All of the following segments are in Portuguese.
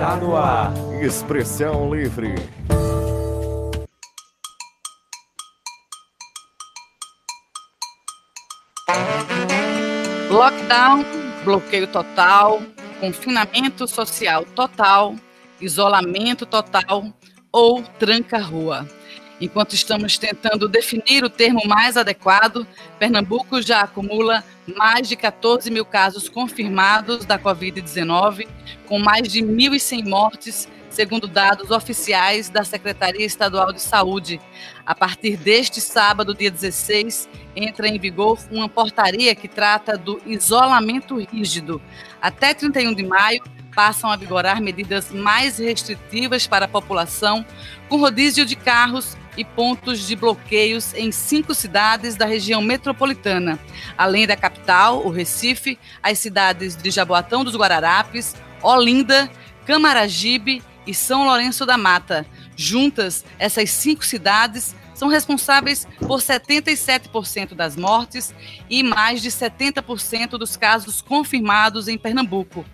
Está no ar. Expressão Livre. Lockdown, bloqueio total, confinamento social total, isolamento total ou tranca-rua. Enquanto estamos tentando definir o termo mais adequado, Pernambuco já acumula mais de 14 mil casos confirmados da Covid-19, com mais de 1.100 mortes, segundo dados oficiais da Secretaria Estadual de Saúde. A partir deste sábado, dia 16, entra em vigor uma portaria que trata do isolamento rígido. Até 31 de maio, passam a vigorar medidas mais restritivas para a população, com rodízio de carros e pontos de bloqueios em cinco cidades da região metropolitana, além da capital, o Recife, as cidades de Jaboatão dos Guararapes, Olinda, Camaragibe e São Lourenço da Mata. Juntas, essas cinco cidades são responsáveis por 77% das mortes e mais de 70% dos casos confirmados em Pernambuco.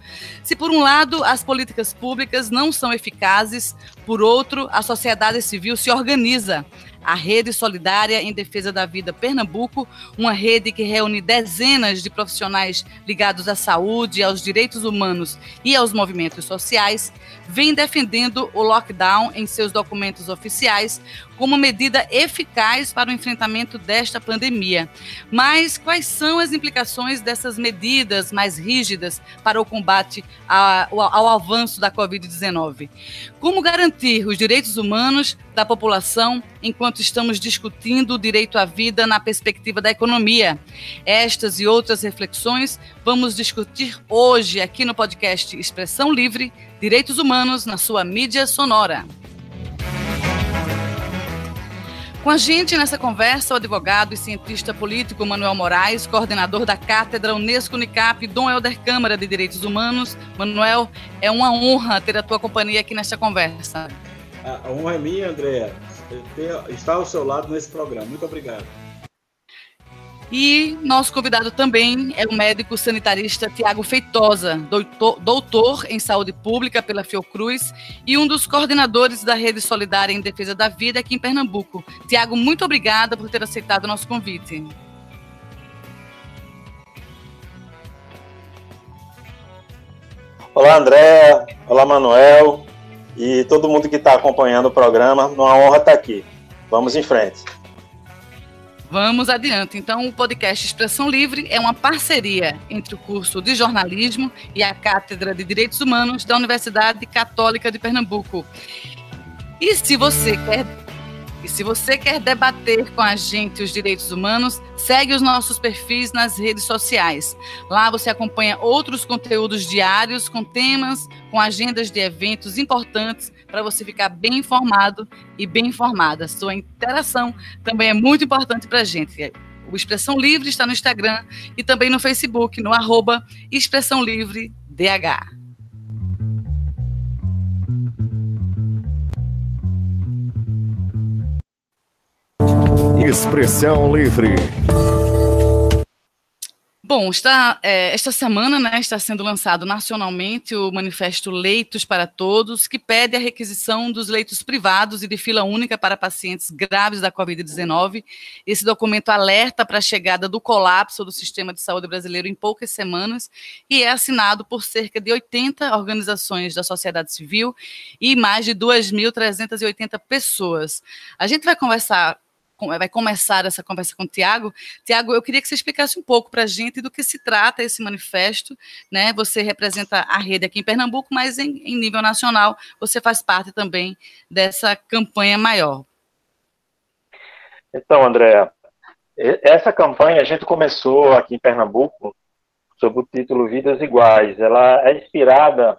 Se, por um lado, as políticas públicas não são eficazes, por outro, a sociedade civil se organiza a Rede Solidária em Defesa da Vida Pernambuco, uma rede que reúne dezenas de profissionais ligados à saúde, aos direitos humanos e aos movimentos sociais, vem defendendo o lockdown em seus documentos oficiais como medida eficaz para o enfrentamento desta pandemia. Mas quais são as implicações dessas medidas mais rígidas para o combate ao, ao avanço da Covid-19? Como garantir os direitos humanos da população enquanto estamos discutindo o direito à vida na perspectiva da economia? Estas e outras reflexões vamos discutir hoje aqui no podcast Expressão Livre Direitos Humanos na sua mídia sonora. Com a gente nessa conversa, o advogado e cientista político Manuel Moraes, coordenador da Cátedra Unesco Unicap, Dom Helder Câmara de Direitos Humanos. Manuel, é uma honra ter a tua companhia aqui nesta conversa. A honra é minha, Andréa, estar ao seu lado nesse programa. Muito obrigado. E nosso convidado também é o médico sanitarista Tiago Feitosa, doutor, doutor, em saúde pública pela Fiocruz e um dos coordenadores da Rede Solidária em Defesa da Vida aqui em Pernambuco. Tiago, muito obrigada por ter aceitado o nosso convite. Olá, André. Olá, Manuel. E todo mundo que está acompanhando o programa. Uma honra estar aqui. Vamos em frente. Vamos adiante. Então, o podcast Expressão Livre é uma parceria entre o curso de jornalismo e a Cátedra de Direitos Humanos da Universidade Católica de Pernambuco. E se você quer e se você quer debater com a gente os direitos humanos, segue os nossos perfis nas redes sociais. Lá você acompanha outros conteúdos diários com temas, com agendas de eventos importantes para você ficar bem informado e bem informada. Sua interação também é muito importante para a gente. O Expressão Livre está no Instagram e também no Facebook, no arroba Expressão Livre DH. Expressão Livre. Bom, está, é, esta semana né, está sendo lançado nacionalmente o Manifesto Leitos para Todos, que pede a requisição dos leitos privados e de fila única para pacientes graves da Covid-19. Esse documento alerta para a chegada do colapso do sistema de saúde brasileiro em poucas semanas e é assinado por cerca de 80 organizações da sociedade civil e mais de 2.380 pessoas. A gente vai conversar vai começar essa conversa com o Tiago. Tiago, eu queria que você explicasse um pouco para a gente do que se trata esse manifesto. Né? Você representa a rede aqui em Pernambuco, mas em, em nível nacional você faz parte também dessa campanha maior. Então, Andréa, essa campanha a gente começou aqui em Pernambuco sob o título Vidas Iguais. Ela é inspirada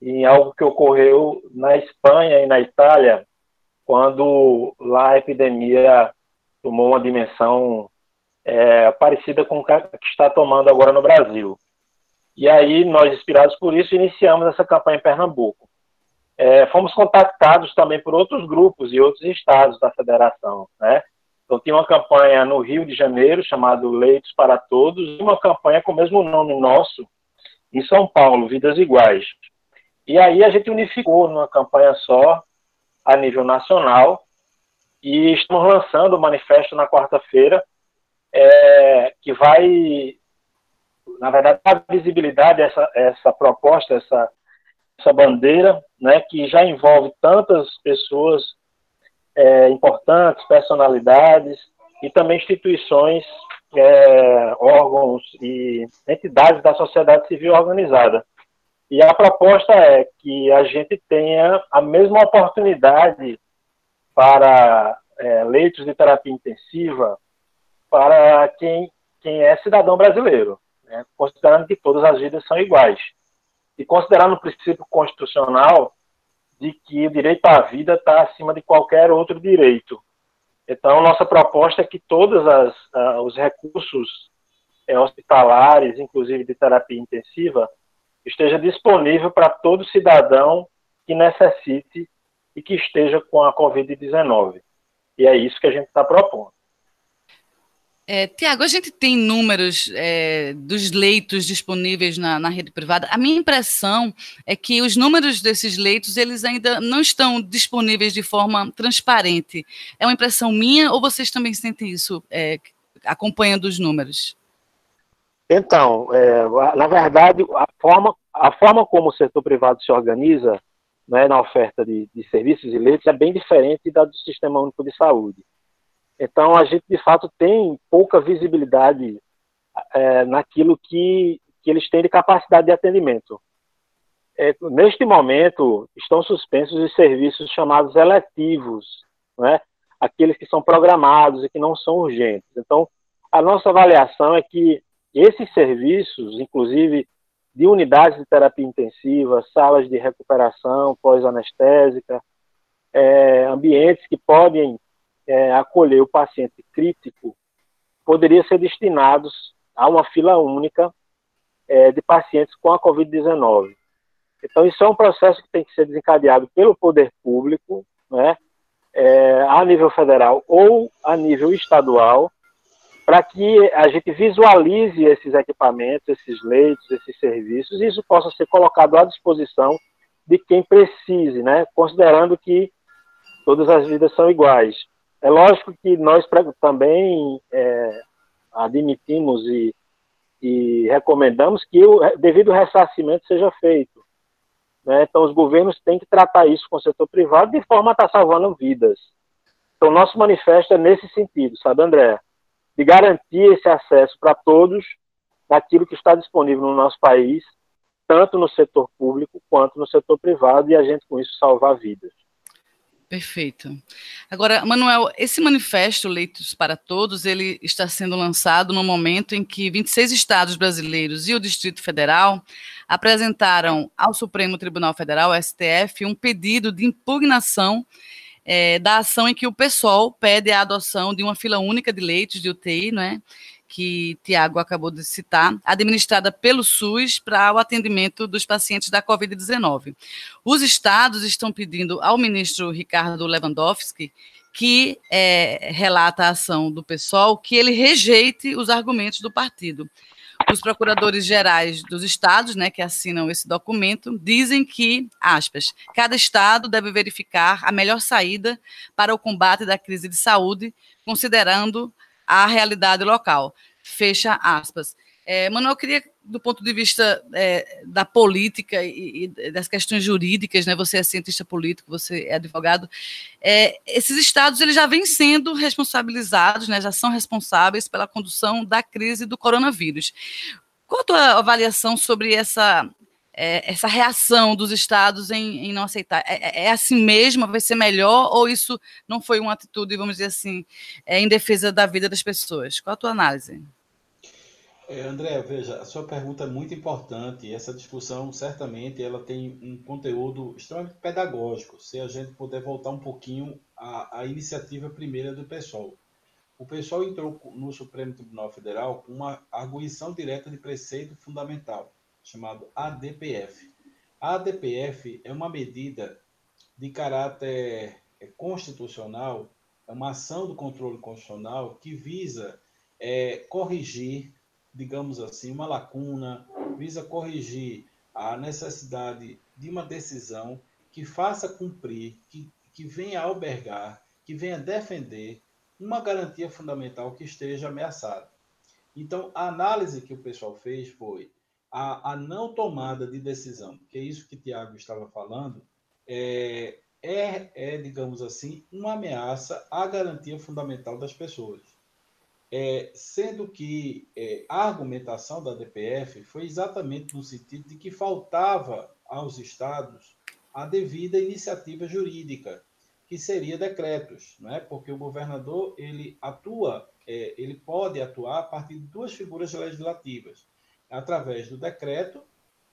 em algo que ocorreu na Espanha e na Itália quando lá a epidemia tomou uma dimensão é, parecida com a que está tomando agora no Brasil. E aí, nós, inspirados por isso, iniciamos essa campanha em Pernambuco. É, fomos contactados também por outros grupos e outros estados da federação. Né? Então, tinha uma campanha no Rio de Janeiro, chamado Leitos para Todos, e uma campanha com o mesmo nome nosso, em São Paulo, Vidas Iguais. E aí a gente unificou numa campanha só, a nível nacional, e estamos lançando o manifesto na quarta-feira, é, que vai, na verdade, dar visibilidade a essa, essa proposta, essa, essa bandeira, né, que já envolve tantas pessoas é, importantes, personalidades e também instituições, é, órgãos e entidades da sociedade civil organizada. E a proposta é que a gente tenha a mesma oportunidade para é, leitos de terapia intensiva para quem, quem é cidadão brasileiro, né? considerando que todas as vidas são iguais. E considerando o princípio constitucional de que o direito à vida está acima de qualquer outro direito. Então, nossa proposta é que todos as, uh, os recursos é, hospitalares, inclusive de terapia intensiva, esteja disponível para todo cidadão que necessite e que esteja com a Covid-19. E é isso que a gente está propondo. É, Tiago, a gente tem números é, dos leitos disponíveis na, na, rede privada. A minha impressão é que os números desses leitos eles ainda não estão disponíveis de forma transparente. É uma impressão minha ou vocês também sentem isso é, acompanhando os números? Então, é, na verdade, a forma, a forma como o setor privado se organiza né, na oferta de, de serviços e leitos é bem diferente da do Sistema Único de Saúde. Então, a gente, de fato, tem pouca visibilidade é, naquilo que, que eles têm de capacidade de atendimento. É, neste momento, estão suspensos os serviços chamados eletivos, né? aqueles que são programados e que não são urgentes. Então, a nossa avaliação é que esses serviços, inclusive de unidades de terapia intensiva, salas de recuperação pós-anestésica, é, ambientes que podem é, acolher o paciente crítico poderia ser destinados a uma fila única é, de pacientes com a Covid-19. Então, isso é um processo que tem que ser desencadeado pelo poder público, né, é, a nível federal ou a nível estadual, para que a gente visualize esses equipamentos, esses leitos, esses serviços, e isso possa ser colocado à disposição de quem precise, né, considerando que todas as vidas são iguais. É lógico que nós também é, admitimos e, e, recomendamos que o devido ressarcimento seja feito. Né? Então, os governos têm que tratar isso com o setor privado de forma a estar salvando vidas. Então, nosso manifesto é nesse sentido, sabe, André? De garantir esse acesso para todos daquilo que está disponível no nosso país, tanto no setor público quanto no setor privado, e a gente, com isso, salvar vidas. Perfeito. Agora, Manuel, esse manifesto Leitos para Todos, ele está sendo lançado no momento em que 26 estados brasileiros e o Distrito Federal apresentaram ao Supremo Tribunal Federal, STF, um pedido de impugnação é, da ação em que o PSOL pede a adoção de uma fila única de leitos de UTI, né, que Tiago acabou de citar, administrada pelo SUS para o atendimento dos pacientes da Covid-19. Os estados estão pedindo ao ministro Ricardo Lewandowski que é, relata a ação do PSOL, que ele rejeite os argumentos do partido. Os procuradores gerais dos estados, né, que assinam esse documento, dizem que, aspas, cada estado deve verificar a melhor saída para o combate da crise de saúde, considerando a realidade local. Fecha aspas. É, Manuel, eu queria, do ponto de vista é, da política e, e, das questões jurídicas, né, você é cientista político, você é advogado, é, esses estados eles já vêm sendo responsabilizados, né, já são responsáveis pela condução da crise do coronavírus. Qual a tua avaliação sobre essa é, essa reação dos estados em, em não aceitar? É, é, é, assim mesmo? Vai ser melhor? Ou isso não foi uma atitude, vamos dizer assim, é, em defesa da vida das pessoas? Qual a tua análise? É, André, veja, a sua pergunta é muito importante. Essa discussão, certamente, ela tem um conteúdo extremamente pedagógico, se a gente puder voltar um pouquinho à, à iniciativa primeira do pessoal. O pessoal entrou no Supremo Tribunal Federal com uma arguição direta de preceito fundamental chamado ADPF. A ADPF é uma medida de caráter é, constitucional, é uma ação do controle constitucional que visa é, corrigir, digamos assim, uma lacuna, visa corrigir a necessidade de uma decisão que faça cumprir, que, que venha albergar, que venha defender uma garantia fundamental que esteja ameaçada. Então, a análise que o pessoal fez foi a, a não tomada de decisão, que é isso que Tiago estava falando, é, é, é, digamos assim, uma ameaça à garantia fundamental das pessoas. É, sendo que é, a argumentação da DPF foi exatamente no sentido de que faltava aos estados a devida iniciativa jurídica, que seria decretos, não é? Porque o governador ele atua, é, ele pode atuar a partir de duas figuras legislativas, através do decreto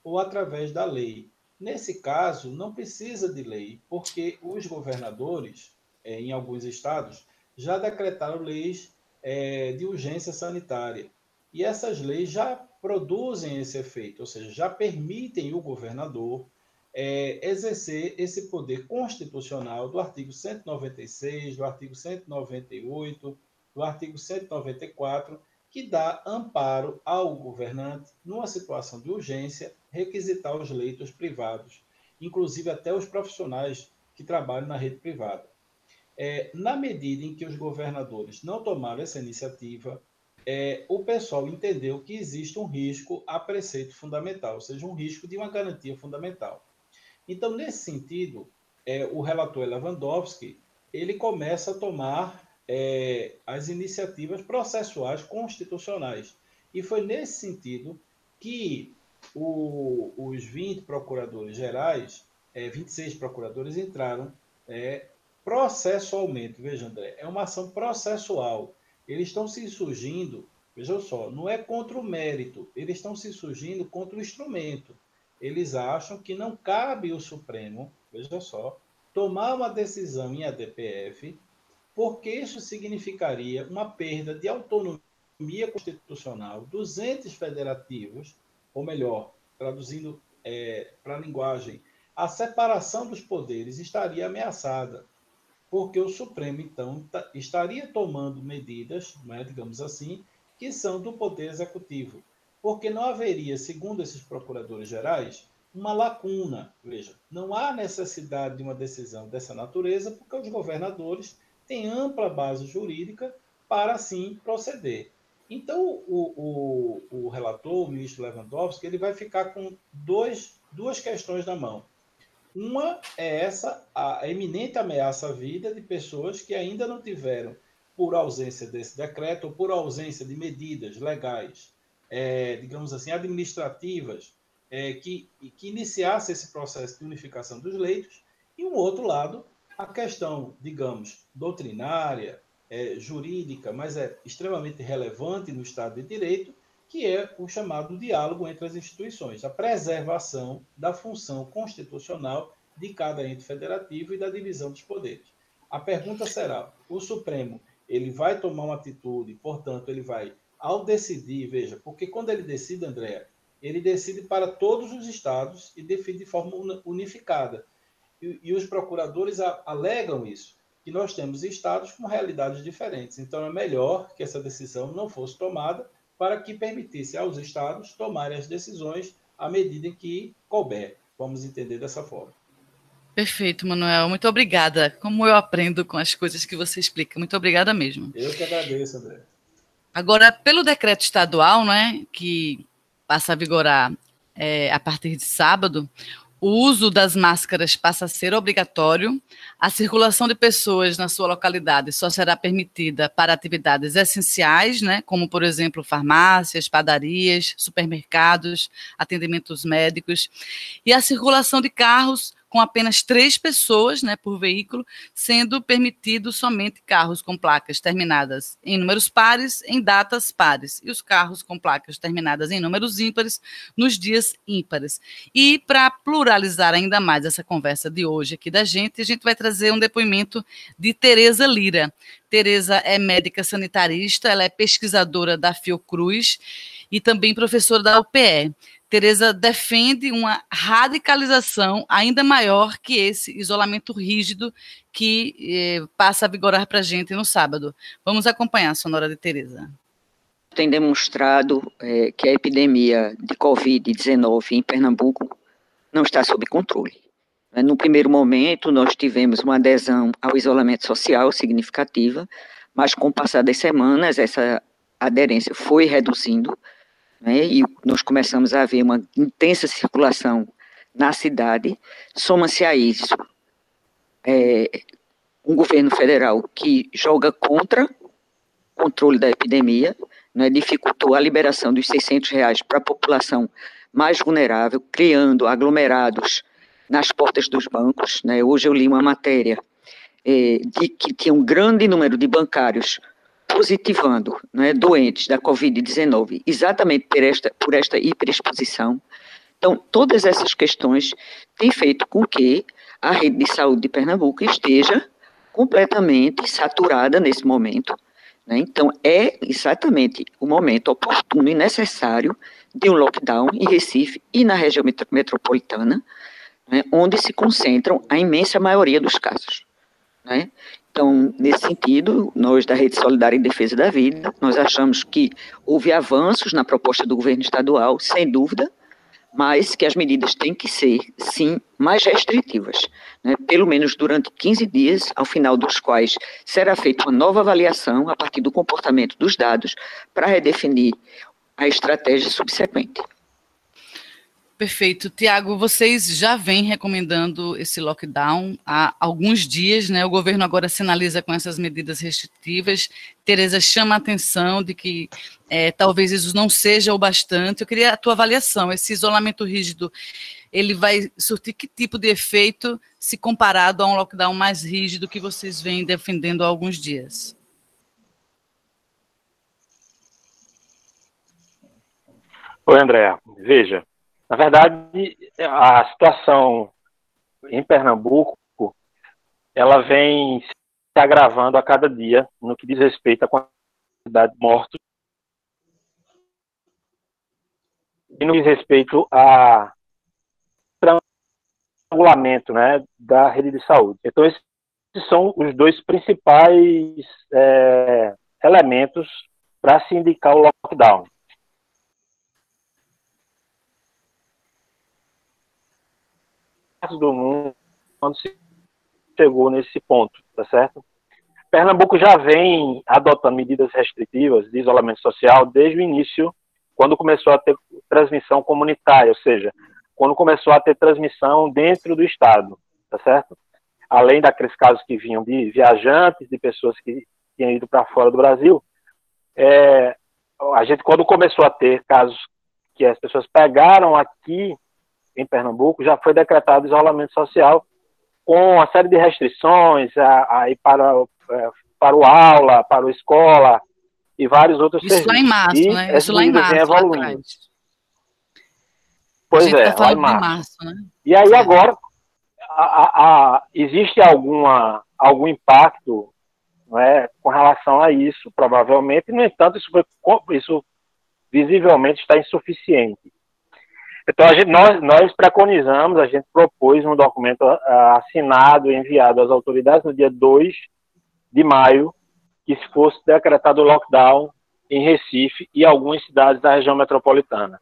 ou através da lei. Nesse caso, não precisa de lei, porque os governadores, é, em alguns estados, já decretaram leis é, de urgência sanitária. E essas leis já produzem esse efeito, ou seja, já permitem o governador é, exercer esse poder constitucional do artigo 196, do artigo 198, do artigo 194, que dá amparo ao governante, numa situação de urgência, requisitar os leitos privados, inclusive até os profissionais que trabalham na rede privada. É, na medida em que os governadores não tomaram essa iniciativa, é, o pessoal entendeu que existe um risco a preceito fundamental, ou seja, um risco de uma garantia fundamental. Então, nesse sentido, é, o relator Lewandowski ele começa a tomar é, as iniciativas processuais constitucionais. E foi nesse sentido que o, os 20 procuradores gerais, é, 26 procuradores entraram é, processualmente. Veja, André, é uma ação processual. Eles estão se surgindo, veja só, não é contra o mérito, eles estão se surgindo contra o instrumento eles acham que não cabe o Supremo, veja só, tomar uma decisão em ADPF, porque isso significaria uma perda de autonomia constitucional dos entes federativos, ou melhor, traduzindo é, para a linguagem, a separação dos poderes estaria ameaçada, porque o Supremo, então, estaria tomando medidas, né, digamos assim, que são do Poder Executivo porque não haveria, segundo esses procuradores gerais, uma lacuna. Veja, não há necessidade de uma decisão dessa natureza, porque os governadores têm ampla base jurídica para assim proceder. Então, o, o, o relator, o ministro Lewandowski, ele vai ficar com dois, duas questões na mão. Uma é essa, a eminente ameaça à vida de pessoas que ainda não tiveram, por ausência desse decreto ou por ausência de medidas legais é, digamos assim, administrativas é, que, que iniciasse esse processo de unificação dos leitos, e um outro lado, a questão, digamos, doutrinária, é, jurídica, mas é extremamente relevante no Estado de Direito, que é o chamado diálogo entre as instituições, a preservação da função constitucional de cada ente federativo e da divisão dos poderes. A pergunta será: o Supremo ele vai tomar uma atitude, portanto, ele vai ao decidir, veja, porque quando ele decide, André, ele decide para todos os estados e define de forma unificada. E, e os procuradores a, alegam isso, que nós temos estados com realidades diferentes. Então, é melhor que essa decisão não fosse tomada para que permitisse aos estados tomarem as decisões à medida em que couber. Vamos entender dessa forma. Perfeito, Manuel. Muito obrigada. Como eu aprendo com as coisas que você explica. Muito obrigada mesmo. Eu que agradeço, André. Agora, pelo decreto estadual, né, que passa a vigorar é, a partir de sábado, o uso das máscaras passa a ser obrigatório, a circulação de pessoas na sua localidade só será permitida para atividades essenciais, né, como, por exemplo, farmácias, padarias, supermercados, atendimentos médicos, e a circulação de carros com apenas três pessoas né, por veículo, sendo permitido somente carros com placas terminadas em números pares em datas pares, e os carros com placas terminadas em números ímpares nos dias ímpares. E para pluralizar ainda mais essa conversa de hoje aqui da gente, a gente vai trazer um depoimento de Tereza Lira. Tereza é médica sanitarista, ela é pesquisadora da Fiocruz e também professora da UPE. Tereza defende uma radicalização ainda maior que esse isolamento rígido que eh, passa a vigorar para a gente no sábado. Vamos acompanhar a sonora de Tereza. tem demonstrado é, que a epidemia de Covid-19 em Pernambuco não está sob controle. No primeiro momento, nós tivemos uma adesão ao isolamento social significativa, mas com o passar das semanas, essa aderência foi reduzindo, né, e nós começamos a ver uma intensa circulação na cidade. Soma-se a isso é, um governo federal que joga contra o controle da epidemia, né, dificultou a liberação dos 600 reais para a população mais vulnerável, criando aglomerados nas portas dos bancos. Né? Hoje eu li uma matéria é, de que tinha um grande número de bancários positivando né, doentes da Covid-19, exatamente por esta, por esta hiperexposição. Então, todas essas questões têm feito com que a rede de saúde de Pernambuco esteja completamente saturada nesse momento. Né? Então, é exatamente o momento oportuno e necessário de um lockdown em Recife e na região metropolitana, né, onde se concentram a imensa maioria dos casos. Né? Então, nesse sentido, nós da Rede Solidária em Defesa da Vida, nós achamos que houve avanços na proposta do governo estadual, sem dúvida, mas que as medidas têm que ser, sim, mais restritivas, né? pelo menos durante 15 dias, ao final dos quais será feita uma nova avaliação a partir do comportamento dos dados para redefinir a estratégia subsequente. Perfeito. Tiago, vocês já vêm recomendando esse lockdown há alguns dias, né? O governo agora sinaliza com essas medidas restritivas. Tereza chama a atenção de que é, talvez isso não seja o bastante. Eu queria a tua avaliação. Esse isolamento rígido, ele vai surtir que tipo de efeito se comparado a um lockdown mais rígido que vocês vêm defendendo há alguns dias? Oi, André. Veja, na verdade, a situação em Pernambuco, ela vem se agravando a cada dia no que diz respeito à quantidade de mortos e no que diz respeito a estrangulamento né, da rede de saúde. Então, esses são os dois principais é, elementos para se indicar o lockdown. Do mundo quando se chegou nesse ponto, tá certo? Pernambuco já vem adotando medidas restritivas de isolamento social desde o início, quando começou a ter transmissão comunitária, ou seja, quando começou a ter transmissão dentro do estado, tá certo? Além daqueles casos que vinham de viajantes, de pessoas que tinham ido para fora do Brasil, é, a gente quando começou a ter casos que as pessoas pegaram aqui em Pernambuco, já foi decretado isolamento social com uma série de restrições aí para, é, para o aula, para o escola e vários outros Isso serviços. lá em março, e né? Isso lá em março. Evoluindo. Pois é, tá lá em março. março né? E aí agora a, a, a, existe alguma, algum impacto é, com relação a isso, provavelmente, no entanto, isso, foi, isso visivelmente está insuficiente. Então, gente, nós, nós preconizamos, a gente propôs um documento uh, assinado e enviado às autoridades no dia 2 de maio, que se fosse decretado o lockdown em Recife e algumas cidades da região metropolitana.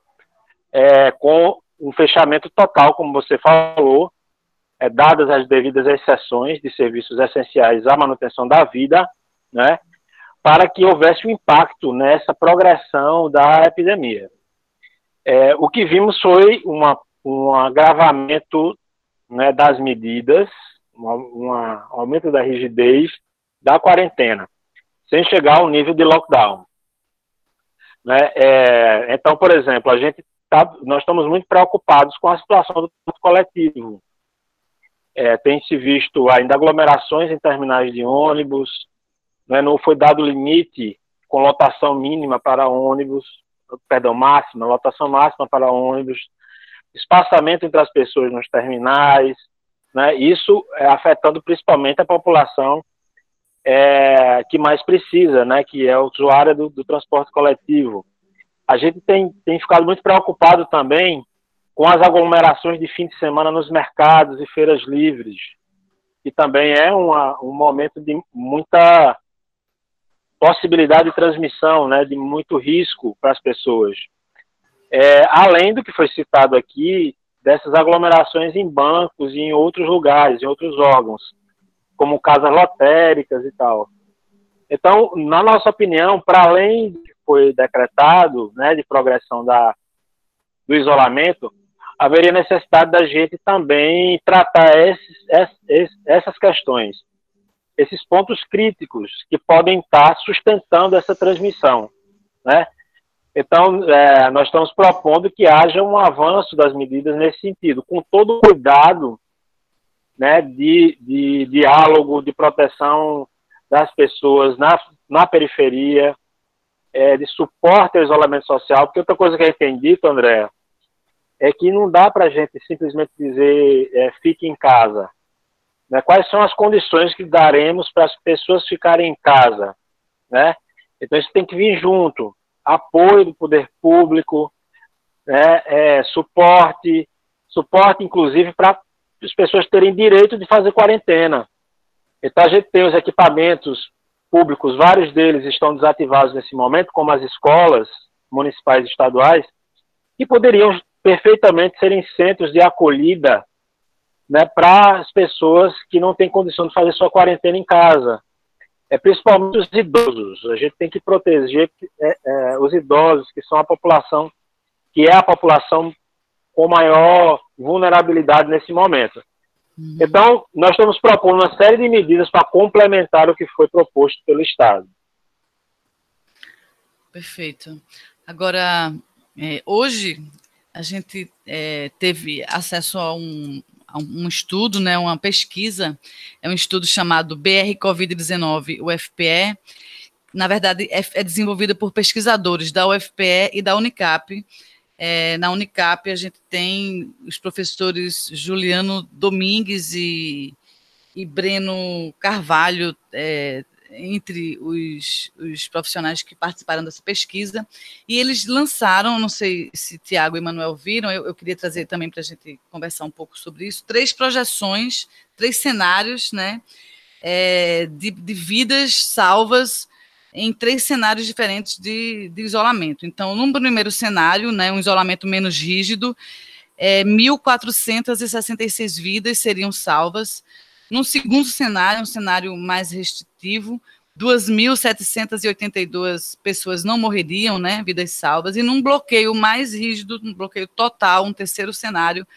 É, com um fechamento total, como você falou, é, dadas as devidas exceções de serviços essenciais à manutenção da vida, né, para que houvesse um impacto nessa progressão da epidemia. É, o que vimos foi uma, um agravamento né, das medidas, um aumento da rigidez da quarentena, sem chegar ao nível de lockdown. Né? É, então, por exemplo, a gente tá, nós estamos muito preocupados com a situação do coletivo. É, tem se visto ainda aglomerações em terminais de ônibus, né, não foi dado limite com lotação mínima para ônibus, perdão, máxima, lotação máxima para ônibus, espaçamento entre as pessoas nos terminais, né, isso é afetando principalmente a população é, que mais precisa, né, que é usuária do, do transporte coletivo. A gente tem, tem ficado muito preocupado também com as aglomerações de fim de semana nos mercados e feiras livres, que também é uma, um momento de muita possibilidade de transmissão, né, de muito risco para as pessoas. É, além do que foi citado aqui, dessas aglomerações em bancos e em outros lugares, em outros órgãos, como casas lotéricas e tal. Então, na nossa opinião, para além do que foi decretado, né, de progressão da, do isolamento, haveria necessidade da gente também tratar esses, esses, essas questões, esses pontos críticos que podem estar sustentando essa transmissão, né? Então, é, nós estamos propondo que haja um avanço das medidas nesse sentido, com todo o cuidado né, de, de diálogo, de proteção das pessoas na, na periferia, é, de suporte ao isolamento social, porque outra coisa que a gente tem dito, André, é que não dá para a gente simplesmente dizer é, fique em casa. Né? Quais são as condições que daremos para as pessoas ficarem em casa? Né? Então isso tem que vir junto apoio do poder público, né, é, suporte, suporte inclusive para as pessoas terem direito de fazer quarentena. Então a gente tem os equipamentos públicos, vários deles estão desativados nesse momento, como as escolas municipais e estaduais, que poderiam perfeitamente serem centros de acolhida né, para as pessoas que não têm condição de fazer sua quarentena em casa é, principalmente os idosos. A gente tem que proteger é, é, os idosos, que são a população, que é a população com maior vulnerabilidade nesse momento. Uhum. Então, nós estamos propondo uma série de medidas para complementar o que foi proposto pelo Estado. Perfeito. Agora, é, hoje a gente é, teve acesso a um, um estudo, né, uma pesquisa, é um estudo chamado BR Covid-19 UFPE. Na verdade, é, é desenvolvida por pesquisadores da UFPE e da Unicap. É, na Unicap, a gente tem os professores Juliano Domingues e, e Breno Carvalho é, entre os, os profissionais que participaram dessa pesquisa, e eles lançaram, não sei se Tiago e Manuel viram, eu, eu queria trazer também para a gente conversar um pouco sobre isso, três projeções, três cenários, né, é, de, de vidas salvas em três cenários diferentes de, de, isolamento. Então, no primeiro cenário, né, um isolamento menos rígido, é, 1.466 vidas seriam salvas. Num segundo cenário, um cenário mais restritivo, 2.782 pessoas não morreriam, né, vidas salvas, e num bloqueio mais rígido, um bloqueio total, um terceiro cenário,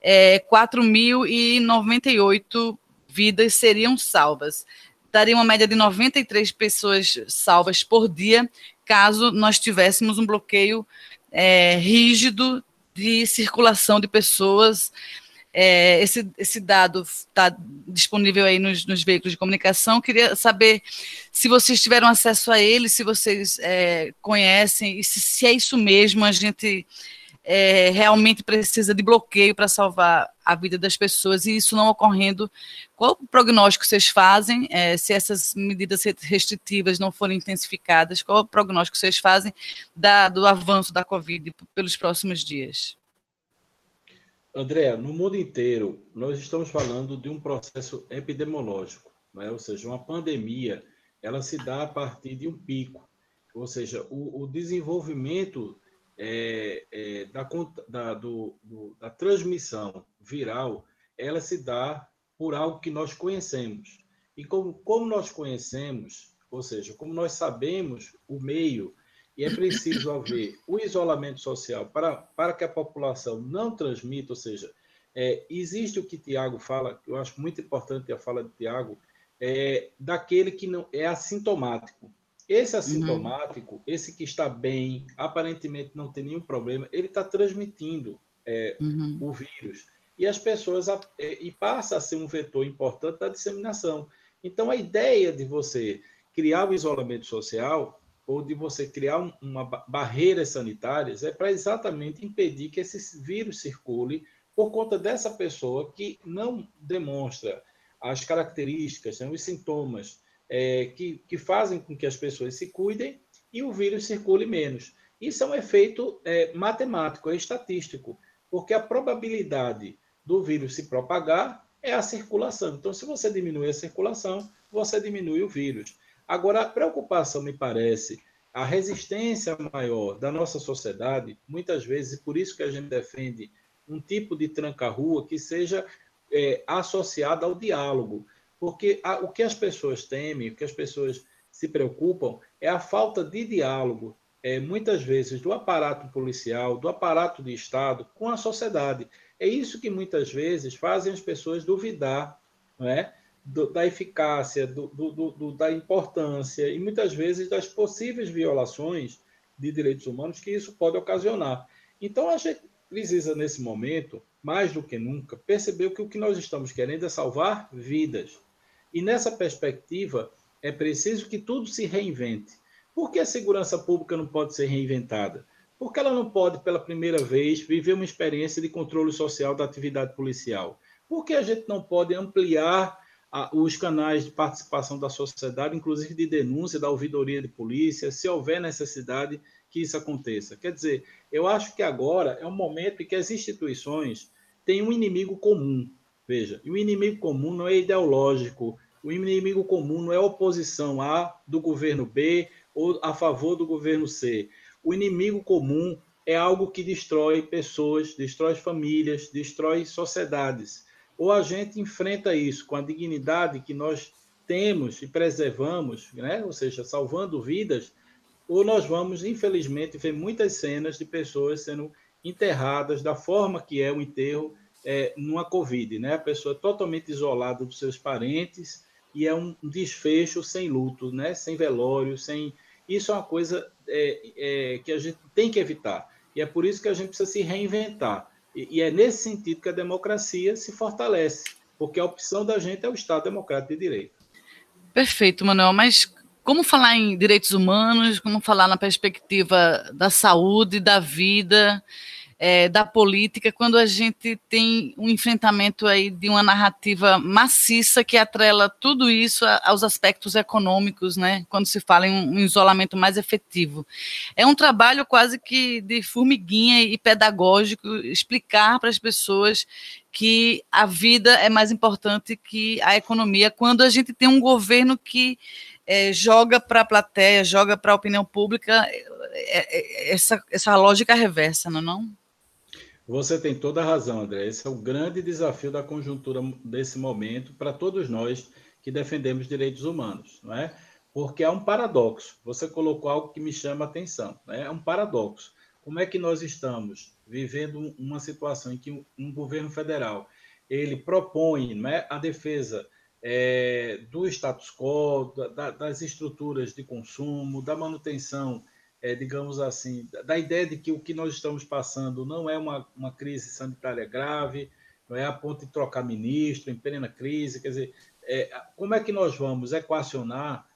é, 4.098 vidas seriam salvas. Daria uma média de 93 pessoas salvas por dia, caso nós tivéssemos um bloqueio é, rígido de circulação de pessoas é, esse, esse dado está disponível aí nos, nos, veículos de comunicação. Queria saber se vocês tiveram acesso a ele, se vocês é, conhecem, e se, se, é isso mesmo, a gente é, realmente precisa de bloqueio para salvar a vida das pessoas, e isso não ocorrendo, qual o prognóstico vocês fazem, é, se essas medidas restritivas não forem intensificadas, qual o prognóstico vocês fazem da, do avanço da Covid pelos próximos dias? André, no mundo inteiro, nós estamos falando de um processo epidemiológico, né? ou seja, uma pandemia, ela se dá a partir de um pico, ou seja, o, o desenvolvimento é, é, da, da, do, do, da transmissão viral, ela se dá por algo que nós conhecemos. E como, como nós conhecemos, ou seja, como nós sabemos o meio e é preciso haver o isolamento social para, para que a população não transmita, ou seja, é, existe o que Tiago fala, que eu acho muito importante a fala de Tiago, é, daquele que não é assintomático. Esse assintomático, uhum. esse que está bem, aparentemente não tem nenhum problema, ele está transmitindo é, uhum. o vírus. E as pessoas, é, e passa a ser um vetor importante da disseminação. Então, a ideia de você criar o isolamento social ou de você criar uma barreiras sanitárias é para exatamente impedir que esse vírus circule por conta dessa pessoa que não demonstra as características, né, os sintomas é, que, que fazem com que as pessoas se cuidem e o vírus circule menos. Isso é um efeito é, matemático, é estatístico, porque a probabilidade do vírus se propagar é a circulação. Então, se você diminui a circulação, você diminui o vírus. Agora, a preocupação, me parece, a resistência maior da nossa sociedade, muitas vezes, e por isso que a gente defende um tipo de tranca-rua que seja é, associado ao diálogo. Porque a, o que as pessoas temem, o que as pessoas se preocupam, é a falta de diálogo, é, muitas vezes, do aparato policial, do aparato de Estado com a sociedade. É isso que muitas vezes fazem as pessoas duvidar não é? Do, da eficácia, do, do, da importância e muitas vezes das possíveis violações de direitos humanos que isso pode ocasionar. Então, a gente precisa, nesse momento, mais do que nunca, perceber que o que nós estamos querendo é salvar vidas. E nessa perspectiva, é preciso que tudo se reinvente. Por que a segurança pública não pode ser reinventada? Porque ela não pode, pela primeira vez, viver uma experiência de controle social da atividade policial? Por que a gente não pode ampliar a, os canais de participação da sociedade, inclusive de denúncia, da ouvidoria de polícia, se houver necessidade que isso aconteça? Quer dizer, eu acho que agora é um momento em que as instituições têm um inimigo comum. Veja, e o inimigo comum não é ideológico, o inimigo comum não é oposição A do governo B ou a favor do governo C. O inimigo comum é algo que destrói pessoas, destrói famílias, destrói sociedades. Ou a gente enfrenta isso com a dignidade que nós temos e preservamos, né? ou seja, salvando vidas, ou nós vamos, infelizmente, ver muitas cenas de pessoas sendo enterradas da forma que é o enterro é, numa Covid, né? A pessoa totalmente isolada dos seus parentes, e é um desfecho sem luto, né? sem velório, sem. Isso é uma coisa é, é, que a gente tem que evitar. E é por isso que a gente precisa se reinventar. E, e, é nesse sentido que a democracia se fortalece, porque a opção da gente é o Estado Democrático de Direito. Perfeito, Manuel. Mas como falar em direitos humanos, como falar na perspectiva da saúde, da vida? É, da política quando a gente tem um enfrentamento aí de uma narrativa maciça que atrela tudo isso aos aspectos econômicos, né? Quando se fala em um isolamento mais efetivo. É um trabalho quase que de formiguinha e pedagógico explicar para as pessoas que a vida é mais importante que a economia quando a gente tem um governo que é, joga para a plateia, joga para a opinião pública é, é, essa, essa lógica reversa, não é? Não? Você tem toda a razão, André. Esse é o grande desafio da conjuntura desse momento para todos nós que defendemos direitos humanos, não é? Porque há um paradoxo. Você colocou algo que me chama a atenção, né? É um paradoxo. Como é que nós estamos vivendo uma situação em que um governo federal ele propõe é, a defesa é, do status quo, da, das estruturas de consumo, da manutenção é, digamos assim, da ideia de que o que nós estamos passando não é uma, uma crise sanitária grave, não é a ponto de trocar ministro em plena crise, quer dizer, é, como é que nós vamos equacionar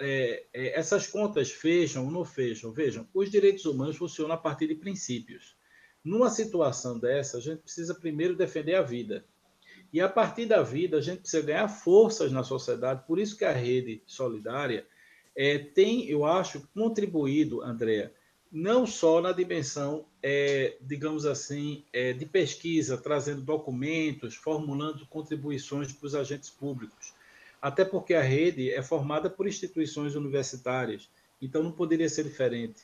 é, é, essas contas fecham ou não fecham? Vejam, os direitos humanos funcionam a partir de princípios. Numa situação dessa, a gente precisa primeiro defender a vida. E a partir da vida, a gente precisa ganhar forças na sociedade. Por isso que a rede solidária é, tem, eu acho, contribuído, Andréa, não só na dimensão, é, digamos assim, é, de pesquisa, trazendo documentos, formulando contribuições para os agentes públicos, até porque a rede é formada por instituições universitárias, então não poderia ser diferente.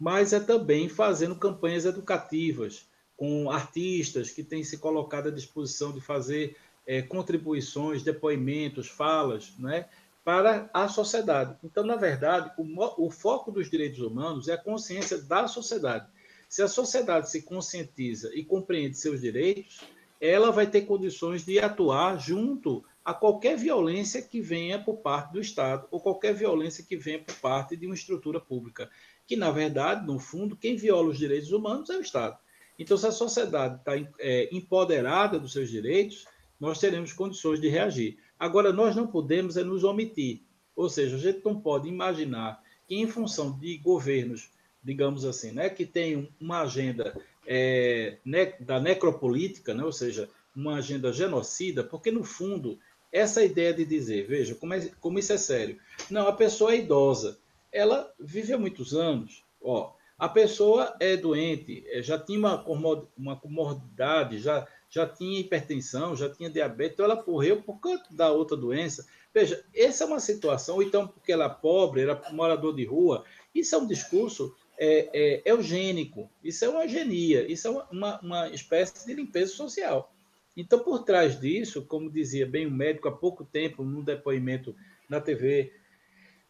Mas é também fazendo campanhas educativas, com artistas que têm se colocado à disposição de fazer é, contribuições, depoimentos, falas, né? Para a sociedade. Então, na verdade, o, o, foco dos direitos humanos é a consciência da sociedade. Se a sociedade se conscientiza e compreende seus direitos, ela vai ter condições de atuar junto a qualquer violência que venha por parte do Estado ou qualquer violência que venha por parte de uma estrutura pública. Que, na verdade, no fundo, quem viola os direitos humanos é o Estado. Então, se a sociedade está é, empoderada dos seus direitos, nós teremos condições de reagir. Agora, nós não podemos é nos omitir. Ou seja, a gente não pode imaginar que, em função de governos, digamos assim, né, que tenham uma agenda é, da necropolítica, né, ou seja, uma agenda genocida, porque, no fundo, essa ideia de dizer, veja, como, é, como isso é sério. Não, a pessoa é idosa, ela vive há muitos anos, ó, a pessoa é doente, é, já tinha uma, uma comorbidade, já já tinha hipertensão, já tinha diabetes, então ela morreu por conta da outra doença. Veja, essa é uma situação, ou então porque ela é pobre, era morador de rua, isso é um discurso é, é, eugênico, isso é uma eugenia, isso é uma, uma espécie de limpeza social. Então, por trás disso, como dizia bem o médico há pouco tempo, num depoimento na TV,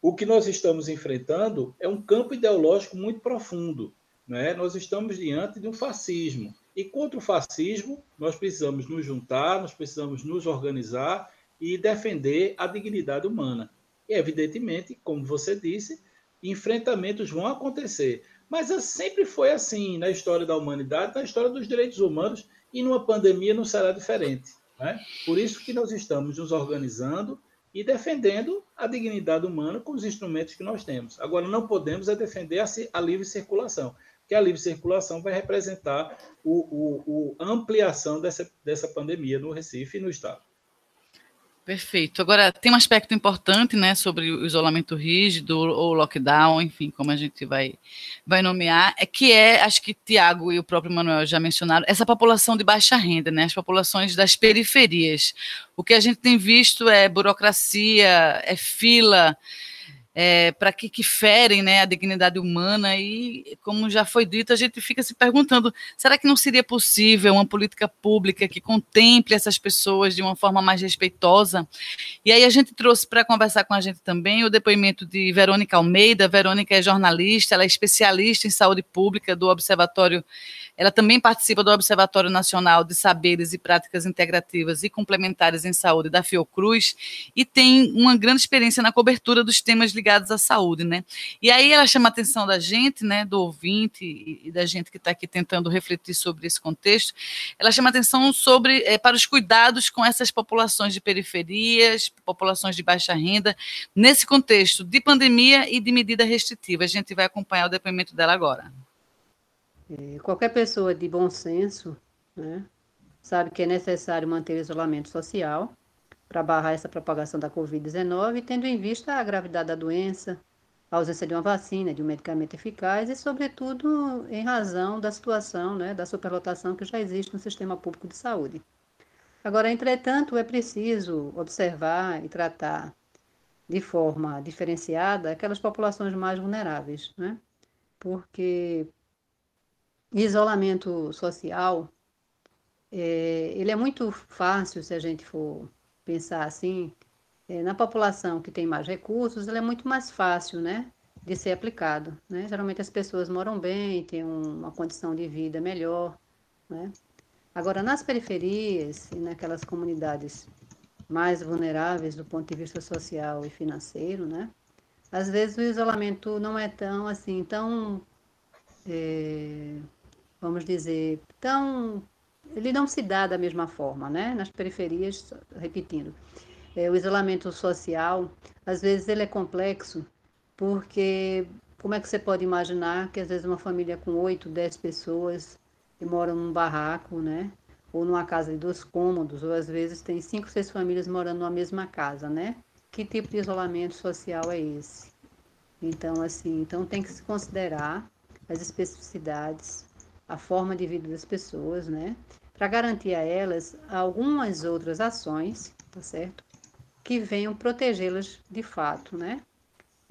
o que nós estamos enfrentando é um campo ideológico muito profundo. Né? Nós estamos diante de um fascismo. E contra o fascismo, nós precisamos nos juntar, nós precisamos nos organizar e defender a dignidade humana. E, evidentemente, como você disse, enfrentamentos vão acontecer. Mas sempre foi assim na história da humanidade, na história dos direitos humanos, e numa pandemia não será diferente. Né? Por isso que nós estamos nos organizando e defendendo a dignidade humana com os instrumentos que nós temos. Agora, não podemos é defender a, a livre circulação, que a livre circulação vai representar o, o, o, ampliação dessa, dessa pandemia no Recife e no Estado. Perfeito. Agora, tem um aspecto importante, né, sobre o isolamento rígido ou lockdown, enfim, como a gente vai, vai nomear, é que é, acho que Tiago e o próprio Manuel já mencionaram, essa população de baixa renda, né, as populações das periferias. O que a gente tem visto é burocracia, é fila, é, para que, que ferem né, a dignidade humana e, como já foi dito, a gente fica se perguntando, será que não seria possível uma política pública que contemple essas pessoas de uma forma mais respeitosa? E aí a gente trouxe para conversar com a gente também o depoimento de Verônica Almeida, Verônica é jornalista, ela é especialista em saúde pública do Observatório ela também participa do Observatório Nacional de Saberes e Práticas Integrativas e Complementares em Saúde da Fiocruz e tem uma grande experiência na cobertura dos temas à saúde, né? E aí ela chama a atenção da gente, né, do ouvinte e da gente que está aqui tentando refletir sobre esse contexto. Ela chama a atenção sobre é, para os cuidados com essas populações de periferias, populações de baixa renda, nesse contexto de pandemia e de medida restritiva. A gente vai acompanhar o depoimento dela agora. É, qualquer pessoa de bom senso né, sabe que é necessário manter isolamento social para barrar essa propagação da Covid-19, tendo em vista a gravidade da doença, a ausência de uma vacina, de um medicamento eficaz e, sobretudo, em razão da situação né, da superlotação que já existe no sistema público de saúde. Agora, entretanto, é preciso observar e tratar de forma diferenciada aquelas populações mais vulneráveis, né? porque isolamento social, é, ele é muito fácil, se a gente for pensar assim, é, na população que tem mais recursos, ele é muito mais fácil, né, de ser aplicado, né? Geralmente as pessoas moram bem, têm uma condição de vida melhor, né? Agora, nas periferias e naquelas comunidades mais vulneráveis do ponto de vista social e financeiro, né? Às vezes o isolamento não é tão assim, tão é, vamos dizer, tão. Ele não se dá da mesma forma, né? Nas periferias, repetindo. É, o isolamento social, às vezes, ele é complexo, porque como é que você pode imaginar que, às vezes, uma família com oito, dez pessoas que moram num barraco, né? Ou numa casa de dois cômodos, ou às vezes tem cinco, seis famílias morando numa mesma casa, né? Que tipo de isolamento social é esse? Então, assim, então tem que se considerar as especificidades a forma de vida das pessoas, né? Para garantir a elas algumas outras ações, tá certo? Que venham protegê-las de fato, né?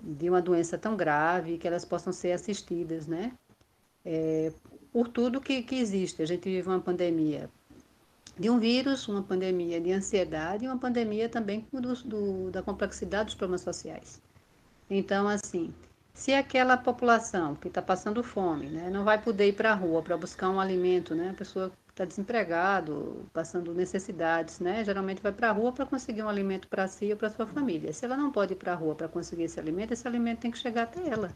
De uma doença tão grave, que elas possam ser assistidas, né? É, por tudo que, que existe. A gente vive uma pandemia de um vírus, uma pandemia de ansiedade e uma pandemia também do, do, da complexidade dos problemas sociais. Então, assim, se aquela população que está passando fome, né, não vai poder ir para a rua para buscar um alimento, né, a pessoa está desempregado, passando necessidades, né, geralmente vai para a rua para conseguir um alimento para si ou para sua família. Se ela não pode ir para a rua para conseguir esse alimento, esse alimento tem que chegar até ela.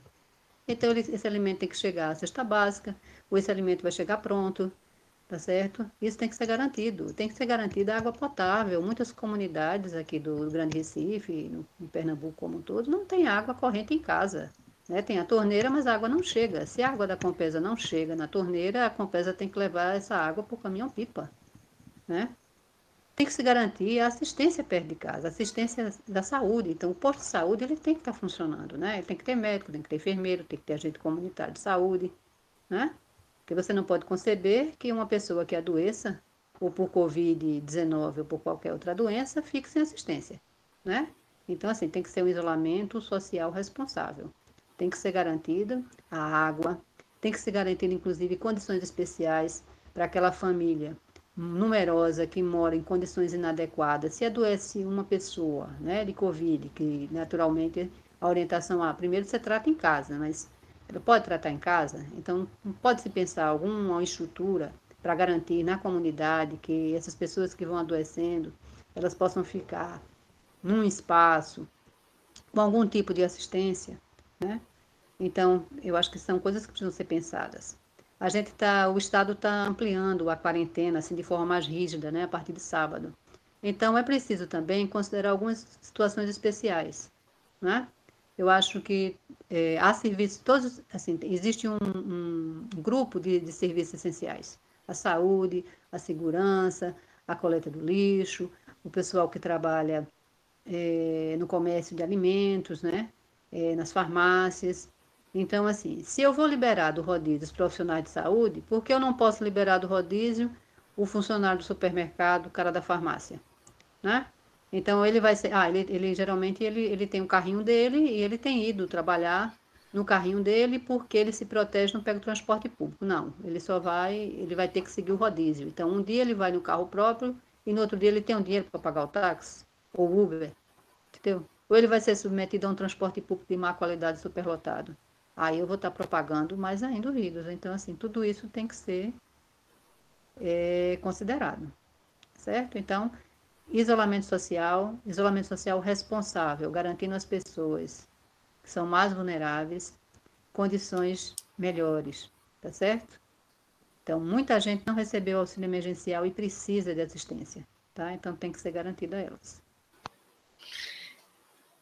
Então esse alimento tem que chegar à cesta básica, ou esse alimento vai chegar pronto, tá certo? Isso tem que ser garantido. Tem que ser garantida água potável. Muitas comunidades aqui do Grande Recife, no, em Pernambuco como um todo, não tem água corrente em casa. Né? Tem a torneira, mas a água não chega. Se a água da Compesa não chega na torneira, a Compesa tem que levar essa água o caminhão-pipa. Né? Tem que se garantir a assistência perto de casa, assistência da saúde. Então, o posto de saúde ele tem que estar tá funcionando. Né? Ele tem que ter médico, tem que ter enfermeiro, tem que ter agente comunitário de saúde. Né? Porque você não pode conceber que uma pessoa que adoeça, ou por Covid-19 ou por qualquer outra doença, fique sem assistência. Né? Então, assim, tem que ser um isolamento social responsável. Tem que ser garantida a água, tem que ser garantida, inclusive, condições especiais para aquela família numerosa que mora em condições inadequadas. Se adoece uma pessoa né, de Covid, que naturalmente a orientação a primeiro você trata em casa, mas ela pode tratar em casa, então pode-se pensar alguma estrutura para garantir na comunidade que essas pessoas que vão adoecendo, elas possam ficar num espaço com algum tipo de assistência, né? Então, eu acho que são coisas que precisam ser pensadas. A gente tá, o Estado está ampliando a quarentena assim de forma mais rígida, né, a partir de sábado. Então, é preciso também considerar algumas situações especiais, né? Eu acho que é, há serviços, todos, assim, existe um, um grupo de, de serviços essenciais: a saúde, a segurança, a coleta do lixo, o pessoal que trabalha é, no comércio de alimentos, né? É, nas farmácias. Então, assim, se eu vou liberar do rodízio os profissionais de saúde, por que eu não posso liberar do rodízio o funcionário do supermercado, o cara da farmácia? Né? Então, ele vai ser. Ah, ele, ele geralmente ele, ele tem o um carrinho dele e ele tem ido trabalhar no carrinho dele porque ele se protege, não pega o transporte público. Não, ele só vai, ele vai ter que seguir o rodízio. Então, um dia ele vai no carro próprio e no outro dia ele tem um dinheiro para pagar o táxi ou Uber, entendeu? Ou ele vai ser submetido a um transporte público de má qualidade superlotado aí eu vou estar propagando mais ainda o vírus. Então, assim, tudo isso tem que ser é, considerado, certo? Então, isolamento social, isolamento social responsável, garantindo às pessoas que são mais vulneráveis condições melhores, tá certo? Então, muita gente não recebeu auxílio emergencial e precisa de assistência, tá? Então, tem que ser garantido a elas.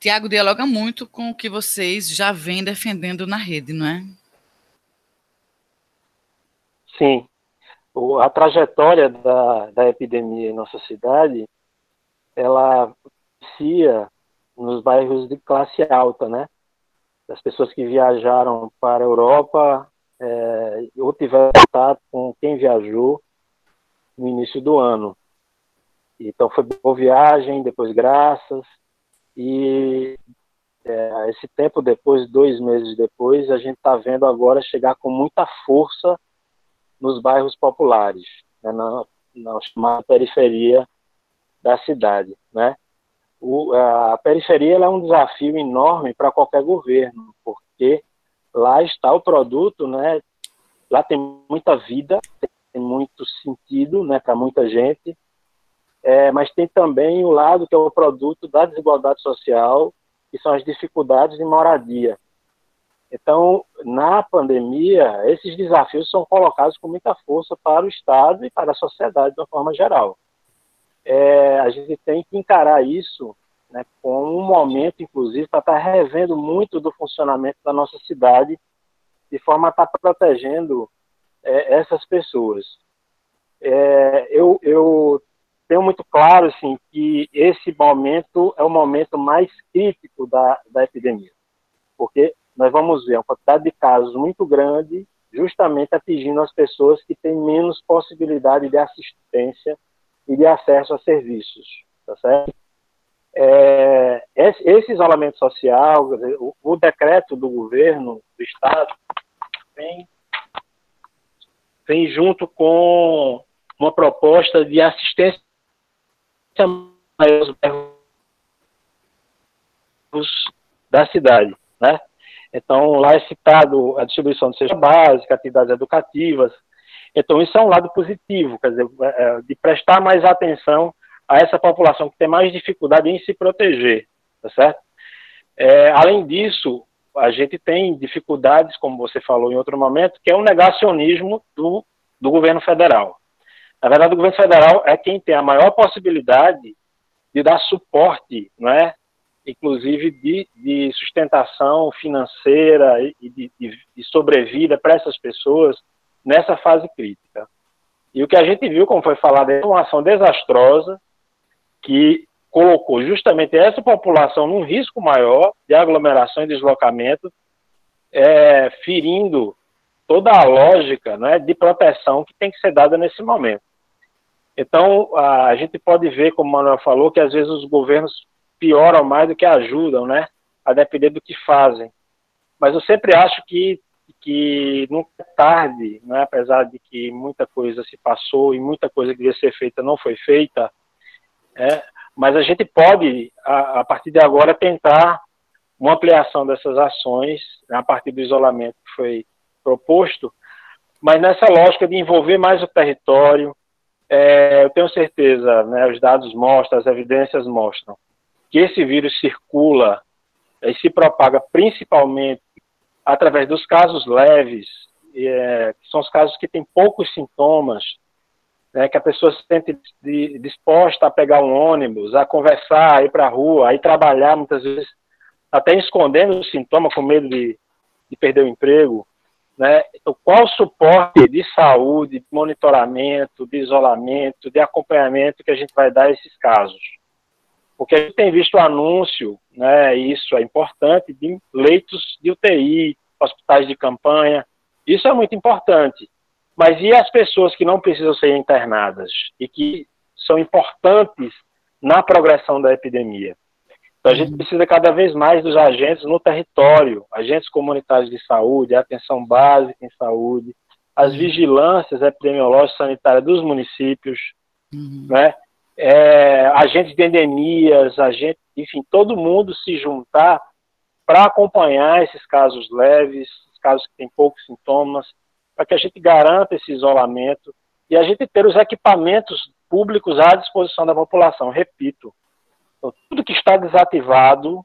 Tiago dialoga muito com o que vocês já vêm defendendo na rede, não é? Sim. a trajetória da, da epidemia em nossa cidade, ela inicia nos bairros de classe alta, né? As pessoas que viajaram para a Europa é, ou tiveram contato com quem viajou no início do ano. Então foi boa viagem, depois graças, e é, esse tempo depois, dois meses depois, a gente está vendo agora chegar com muita força nos bairros populares, né, na, na chamada periferia da cidade, né? O, a periferia é um desafio enorme para qualquer governo, porque lá está o produto, né? Lá tem muita vida, tem muito sentido, né, para muita gente, é, mas tem também o lado que é o produto da desigualdade social, que são as dificuldades de moradia. Então, na pandemia, esses desafios são colocados com muita força para o Estado e para a sociedade de uma forma geral. É, a gente tem que encarar isso né, com um momento, inclusive, para estar revendo muito do funcionamento da nossa cidade, de forma a estar protegendo é, essas pessoas. É, eu, eu tenho muito claro assim, que esse momento é o momento mais crítico da, da epidemia, porque nós vamos ver uma quantidade de casos muito grande, justamente atingindo as pessoas que têm menos possibilidade de assistência e de acesso a serviços, tá certo? É, esse, isolamento social, o, o, decreto do governo do estado vem, vem junto com uma proposta de assistência os bairros da cidade, né? Então, lá é citado a distribuição de cesta básica, atividades educativas. Então, isso é um lado positivo, quer dizer, é, é, de prestar mais atenção a essa população que tem mais dificuldade em se proteger, tá certo? É, além disso, a gente tem dificuldades, como você falou em outro momento, que é o negacionismo do, do governo federal. Na verdade, o governo federal é quem tem a maior possibilidade de dar suporte, não é? inclusive de, de sustentação financeira e de, de, de sobrevida para essas pessoas nessa fase crítica. E o que a gente viu, como foi falado, é uma ação desastrosa que colocou justamente essa população num risco maior de aglomeração e deslocamento, é, ferindo toda a lógica né, de proteção que tem que ser dada nesse momento. Então, a gente pode ver, como o Manuel falou, que às vezes os governos pioram mais do que ajudam, né? A depender do que fazem. Mas eu sempre acho que, que nunca é tarde, né? apesar de que muita coisa se passou e muita coisa que devia ser feita não foi feita, é, mas a gente pode, a, a partir de agora, tentar uma ampliação dessas ações, né, a partir do isolamento que foi proposto, mas nessa lógica de envolver mais o território, é, eu tenho certeza, né, os dados mostram, as evidências mostram, que esse vírus circula e se propaga principalmente através dos casos leves, é, que são os casos que têm poucos sintomas, né, que a pessoa se sente disposta a pegar um ônibus, a conversar, a ir para a rua, a ir trabalhar, muitas vezes até escondendo o sintoma com medo de, de perder o emprego. Né? Qual suporte de saúde, de monitoramento, de isolamento, de acompanhamento que a gente vai dar a esses casos? Porque a gente tem visto o anúncio, né, isso é importante, de leitos de UTI, hospitais de campanha, isso é muito importante. Mas e as pessoas que não precisam ser internadas e que são importantes na progressão da epidemia? Então, a gente uhum. precisa cada vez mais dos agentes no território, agentes comunitários de saúde, atenção básica em saúde, as uhum. vigilâncias epidemiológicas sanitárias dos municípios, uhum. né? É, agentes de endemias, agentes, enfim, todo mundo se juntar para acompanhar esses casos leves, casos que têm poucos sintomas, para que a gente garanta esse isolamento e a gente ter os equipamentos públicos à disposição da população. Repito, então, tudo que está desativado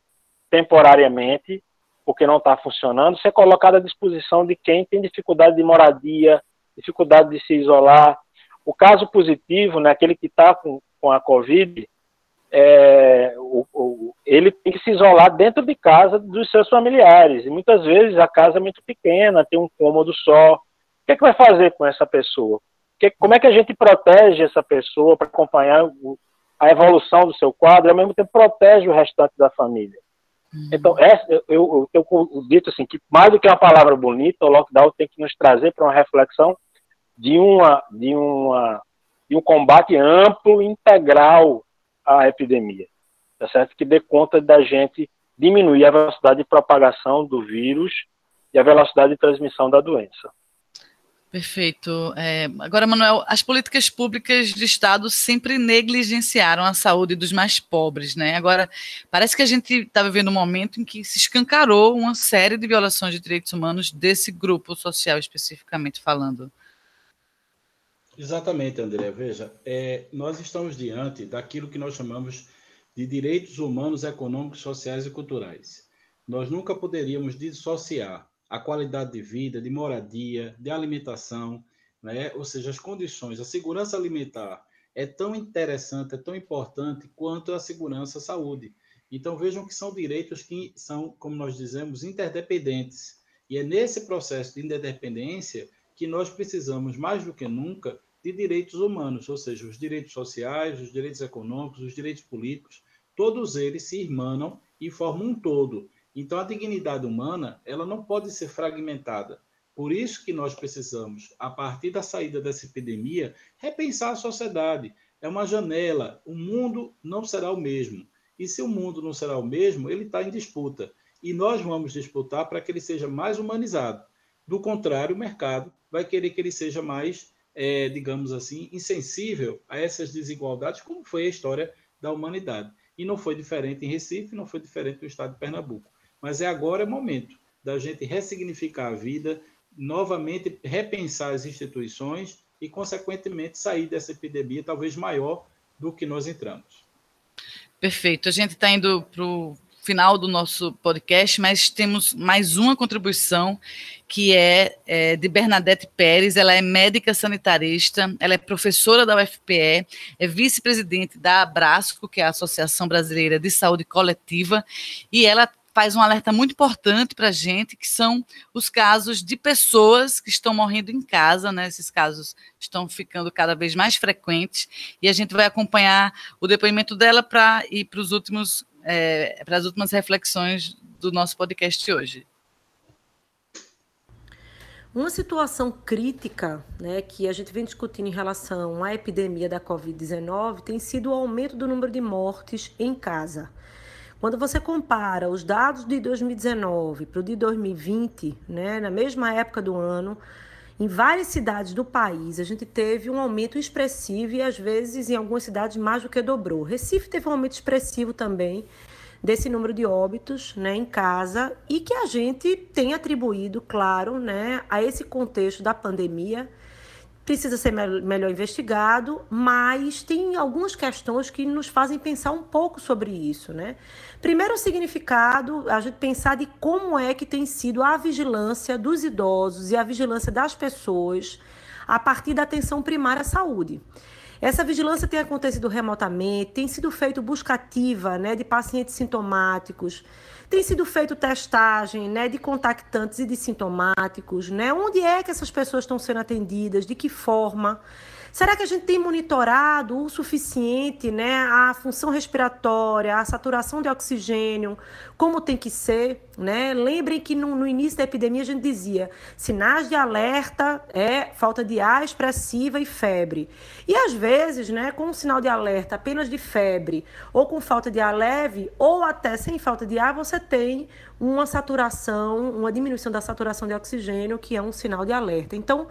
temporariamente, porque não está funcionando, ser colocado à disposição de quem tem dificuldade de moradia, dificuldade de se isolar. O caso positivo, né, aquele que está com, com a Covid, é, o, o, ele tem que se isolar dentro de casa dos seus familiares. E muitas vezes a casa é muito pequena, tem um cômodo só. O que, é que vai fazer com essa pessoa? Que, como é que a gente protege essa pessoa para acompanhar o, a evolução do seu quadro e ao mesmo tempo protege o restante da família? Uhum. Então, essa, eu, eu, eu, eu dito assim, que mais do que uma palavra bonita, o lockdown tem que nos trazer para uma reflexão de, uma, de, uma, de um combate amplo, integral à epidemia, tá certo? Que dê conta da gente diminuir a velocidade de propagação do vírus e a velocidade de transmissão da doença. Perfeito. É, agora, Manuel, as políticas públicas de Estado sempre negligenciaram a saúde dos mais pobres, né? Agora, parece que a gente está vivendo um momento em que se escancarou uma série de violações de direitos humanos desse grupo social, especificamente falando. Exatamente, André. Veja, é, nós estamos diante daquilo que nós chamamos de direitos humanos, econômicos, sociais e culturais. Nós nunca poderíamos dissociar a qualidade de vida, de moradia, de alimentação, né? ou seja, as condições, a segurança alimentar é tão interessante, é tão importante quanto a segurança à saúde. Então vejam que são direitos que são, como nós dizemos, interdependentes. E é nesse processo de interdependência que nós precisamos, mais do que nunca, de direitos humanos, ou seja, os direitos sociais, os direitos econômicos, os direitos políticos, todos eles se irmanam e formam um todo. Então, a dignidade humana, ela não pode ser fragmentada. Por isso que nós precisamos, a partir da saída dessa epidemia, repensar a sociedade. É uma janela. O mundo não será o mesmo. E se o mundo não será o mesmo, ele está em disputa. E nós vamos disputar para que ele seja mais humanizado. Do contrário, o mercado vai querer que ele seja mais, é, digamos assim, insensível a essas desigualdades, como foi a história da humanidade. E não foi diferente em Recife, não foi diferente no estado de Pernambuco. Mas é agora é momento da gente ressignificar a vida, novamente repensar as instituições e, consequentemente, sair dessa epidemia talvez maior do que nós entramos. Perfeito. A gente está indo para o final do nosso podcast, mas temos mais uma contribuição que é, é, de Bernadette Pérez. Ela é médica sanitarista, ela é professora da UFPE, é vice-presidente da Abrasco, que é a Associação Brasileira de Saúde Coletiva, e ela faz um alerta muito importante para a gente, que são os casos de pessoas que estão morrendo em casa, né? Esses casos estão ficando cada vez mais frequentes, e a gente vai acompanhar o depoimento dela para ir para os últimos, é, para as últimas reflexões do nosso podcast hoje. Uma situação crítica né, que a gente vem discutindo em relação à epidemia da Covid-19 tem sido o aumento do número de mortes em casa. Quando você compara os dados de 2019 para o de 2020, né, na mesma época do ano, em várias cidades do país, a gente teve um aumento expressivo e, às vezes, em algumas cidades, mais do que dobrou. Recife teve um aumento expressivo também desse número de óbitos né, em casa e que a gente tem atribuído, claro, né, a esse contexto da pandemia precisa ser melhor investigado, mas tem algumas questões que nos fazem pensar um pouco sobre isso, né? Primeiro, o significado, a gente pensar de como é que tem sido a vigilância dos idosos e a vigilância das pessoas a partir da atenção primária à saúde. Essa vigilância tem acontecido remotamente, tem sido feito busca ativa né, de pacientes sintomáticos, tem sido feito testagem né, de contactantes e de sintomáticos, né? Onde é que essas pessoas estão sendo atendidas, de que forma? Será que a gente tem monitorado o suficiente né, a função respiratória, a saturação de oxigênio, como tem que ser? Né? Lembrem que no, no, início da epidemia a gente dizia sinais de alerta é falta de ar expressiva e febre. E às vezes, né, com um sinal de alerta apenas de febre, ou com falta de ar leve, ou até sem falta de ar, você tem uma saturação, uma diminuição da saturação de oxigênio, que é um sinal de alerta. Então,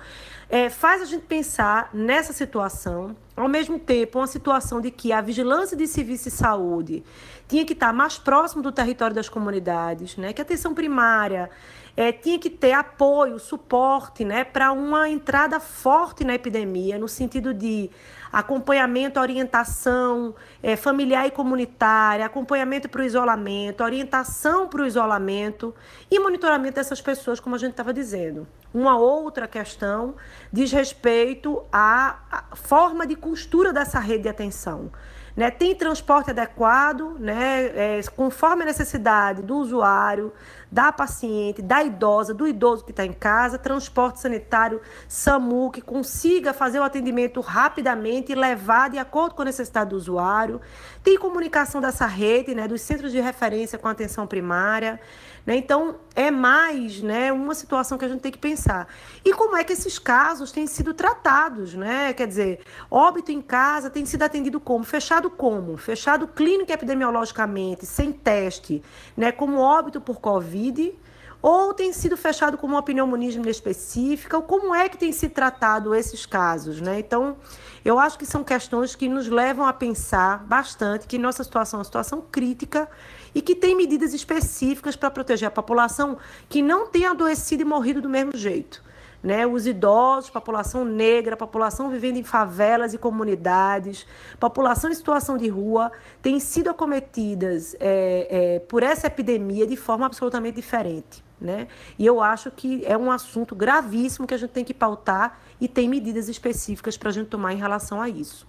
é, faz a gente pensar nessa situação, ao mesmo tempo, uma situação de que a vigilância de serviços de saúde tinha que estar mais próximo do território das comunidades, né? que a atenção primária é, tinha que ter apoio, suporte né? para uma entrada forte na epidemia, no sentido de acompanhamento, orientação é, familiar e comunitária, acompanhamento para o isolamento, orientação para o isolamento e monitoramento dessas pessoas, como a gente estava dizendo. Uma outra questão diz respeito à forma de costura dessa rede de atenção. Né? Tem transporte adequado, né? É, conforme a necessidade do usuário, da paciente, da idosa, do idoso que está em casa, transporte sanitário, SAMU, que consiga fazer o atendimento rapidamente e levar de acordo com a necessidade do usuário. Tem comunicação dessa rede, né, dos centros de referência com atenção primária. Né? Então, é mais né, uma situação que a gente tem que pensar. E como é que esses casos têm sido tratados? Né? Quer dizer, óbito em casa tem sido atendido como? Fechado como? Fechado clínico epidemiologicamente, sem teste, né? como óbito por Covid ou tem sido fechado como uma pneumonia específica, ou como é que tem se tratado esses casos, né? Então, eu acho que são questões que nos levam a pensar bastante que nossa situação é uma situação crítica e que tem medidas específicas para proteger a população que não tem adoecido e morrido do mesmo jeito. Né, os idosos, população negra, população vivendo em favelas e comunidades, população em situação de rua, têm sido acometidas é, é, por essa epidemia de forma absolutamente diferente. Né? E eu acho que é um assunto gravíssimo que a gente tem que pautar e tem medidas específicas para a gente tomar em relação a isso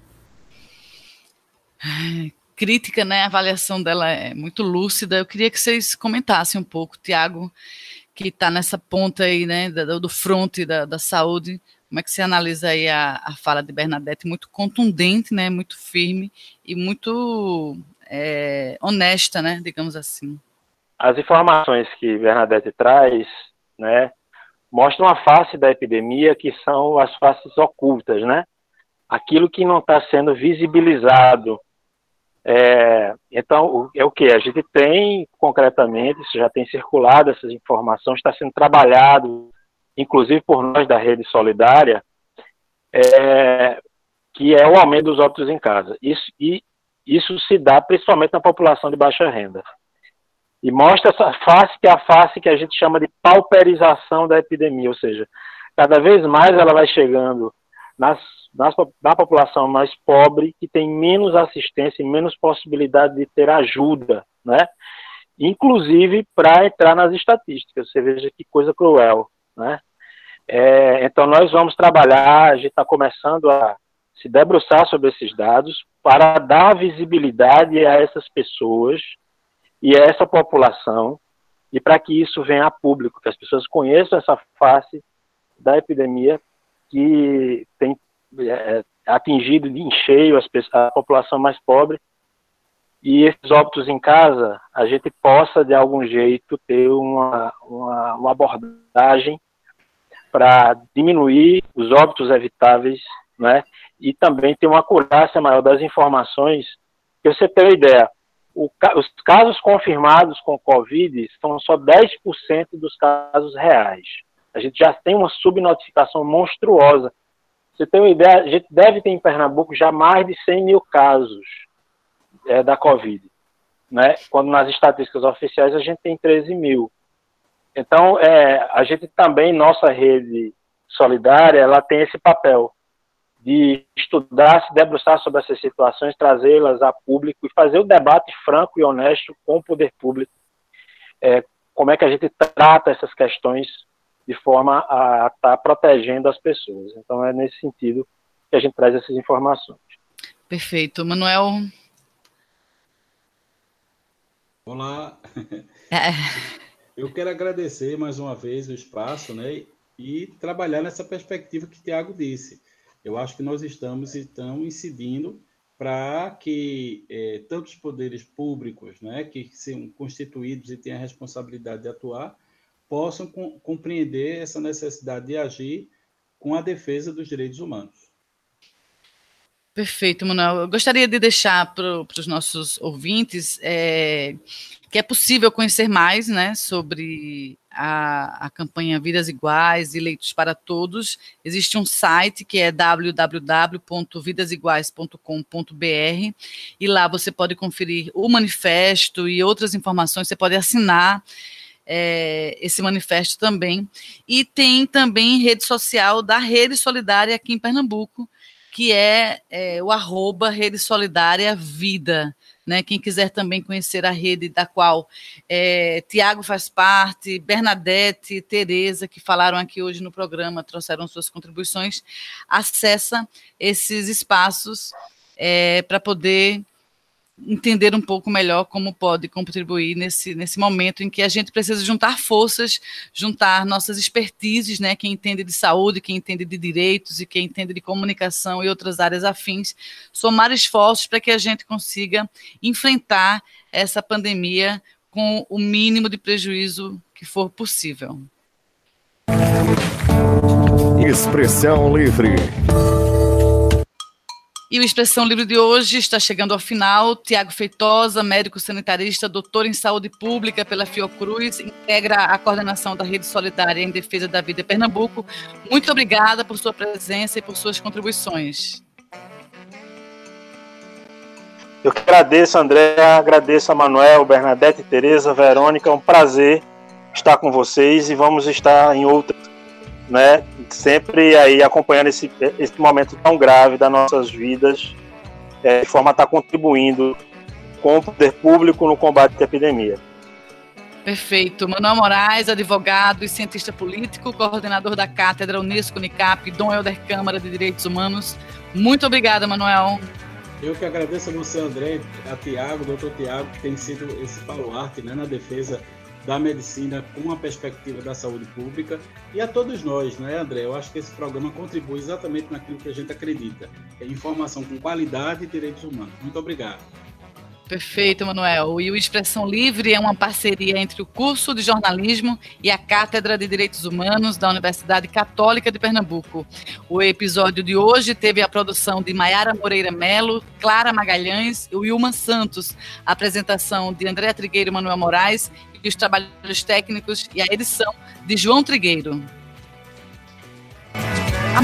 crítica, né? A avaliação dela é muito lúcida. Eu queria que vocês comentassem um pouco, Tiago, que está nessa ponta aí, né, do, do fronte da, da saúde. Como é que você analisa aí a, a fala de Bernadette? Muito contundente, né? Muito firme e muito é, honesta, né? Digamos assim. As informações que Bernadette traz, né, mostram a face da epidemia que são as faces ocultas, né? Aquilo que não está sendo visibilizado é, então, é o que? A gente tem concretamente, isso já tem circulado, essas informações, está sendo trabalhado, inclusive por nós da Rede Solidária, é, que é o aumento dos óbitos em casa. Isso, e isso se dá principalmente na população de baixa renda. E mostra essa face que é a face que a gente chama de pauperização da epidemia, ou seja, cada vez mais ela vai chegando nas da, da população mais pobre, que tem menos assistência e menos possibilidade de ter ajuda, né? Inclusive para entrar nas estatísticas. Você veja que coisa cruel, né? É, então nós vamos trabalhar, a gente está começando a se debruçar sobre esses dados para dar visibilidade a essas pessoas e essa população e para que isso venha a público, que as pessoas conheçam essa face da epidemia que tem é, é, atingido em cheio as, a população mais pobre e esses óbitos em casa a gente possa de algum jeito ter uma, uma, uma abordagem para diminuir os óbitos evitáveis, né? E também ter uma acurácia maior das informações. Que você tem uma ideia, o, os casos confirmados com Covid são só 10% dos casos reais. A gente já tem uma subnotificação monstruosa. Você tem uma ideia, a gente deve ter em Pernambuco já mais de 100 mil casos é, da Covid. Né? Quando nas estatísticas oficiais a gente tem 13 mil. Então, é, a gente também, nossa rede solidária, ela tem esse papel de estudar, se debruçar sobre essas situações, trazê-las a público e fazer o um debate franco e honesto com o poder público. É, como é que a gente trata essas questões de forma a estar tá protegendo as pessoas. Então, é nesse sentido que a gente traz essas informações. Perfeito. Manuel? Olá. É. Eu quero agradecer mais uma vez o espaço, né? E trabalhar nessa perspectiva que o Tiago disse. Eu acho que nós estamos então incidindo para que é, tantos poderes públicos, né, que são constituídos e têm a responsabilidade de atuar, possam com, compreender essa necessidade de agir com a defesa dos direitos humanos. Perfeito, Manuel. Eu gostaria de deixar para os nossos ouvintes é, que é possível conhecer mais né, sobre a, a campanha Vidas Iguais e Leitos para Todos. Existe um site que é www.vidasiguais.com.br e lá você pode conferir o manifesto e outras informações, você pode assinar é, esse manifesto também. E tem também rede social da Rede Solidária aqui em Pernambuco, que é, é o arroba Rede Solidária Vida. Né, quem quiser também conhecer a rede da qual é, Tiago faz parte, Bernadette, Tereza, que falaram aqui hoje no programa, trouxeram suas contribuições, acessa esses espaços é, para poder entender um pouco melhor como pode contribuir nesse, nesse momento em que a gente precisa juntar forças, juntar nossas expertises, né, quem entende de saúde, quem entende de direitos e quem entende de comunicação e outras áreas afins, somar esforços para que a gente consiga enfrentar essa pandemia com o mínimo de prejuízo que for possível. Expressão livre. E o Expressão Livre de hoje está chegando ao final. Tiago Feitosa, médico sanitarista, doutor em saúde pública pela Fiocruz, integra a coordenação da Rede Solidária em Defesa da Vida Pernambuco. Muito obrigada por sua presença e por suas contribuições. Eu que agradeço, André, agradeço a Manuel, Bernadette, Tereza, Verônica. É um prazer estar com vocês e vamos estar em outras né, sempre aí acompanhando esse, esse momento tão grave das nossas vidas, é, de forma a estar contribuindo com o poder público no combate à epidemia. Perfeito. Manuel Moraes, advogado e cientista político, coordenador da Cátedra Unesco Unicap, Dom Helder Câmara de Direitos Humanos. Muito obrigada, Manuel. Eu que agradeço a você, André, a Tiago, doutor Tiago, que tem sido esse baluarte né, na defesa da medicina com a perspectiva da saúde pública e a todos nós, né, André? Eu acho que esse programa contribui exatamente naquilo que a gente acredita: é informação com qualidade e direitos humanos. Muito obrigado. Perfeito, Manuel. E o Expressão Livre é uma parceria entre o curso de jornalismo e a Cátedra de Direitos Humanos da Universidade Católica de Pernambuco. O episódio de hoje teve a produção de Maiara Moreira Melo, Clara Magalhães e Wilma Santos, apresentação de André Trigueiro e Manuel Moraes e os trabalhos técnicos e a edição de João Trigueiro. A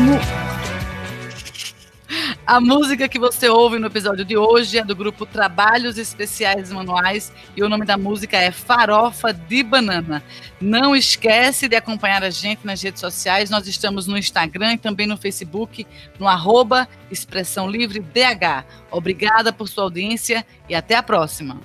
a música que você ouve no episódio de hoje é do grupo Trabalhos Especiais Manuais e o nome da música é Farofa de Banana. Não esquece de acompanhar a gente nas redes sociais. Nós estamos no Instagram e também no Facebook, no arroba Expressão Livre DH. Obrigada por sua audiência e até a próxima.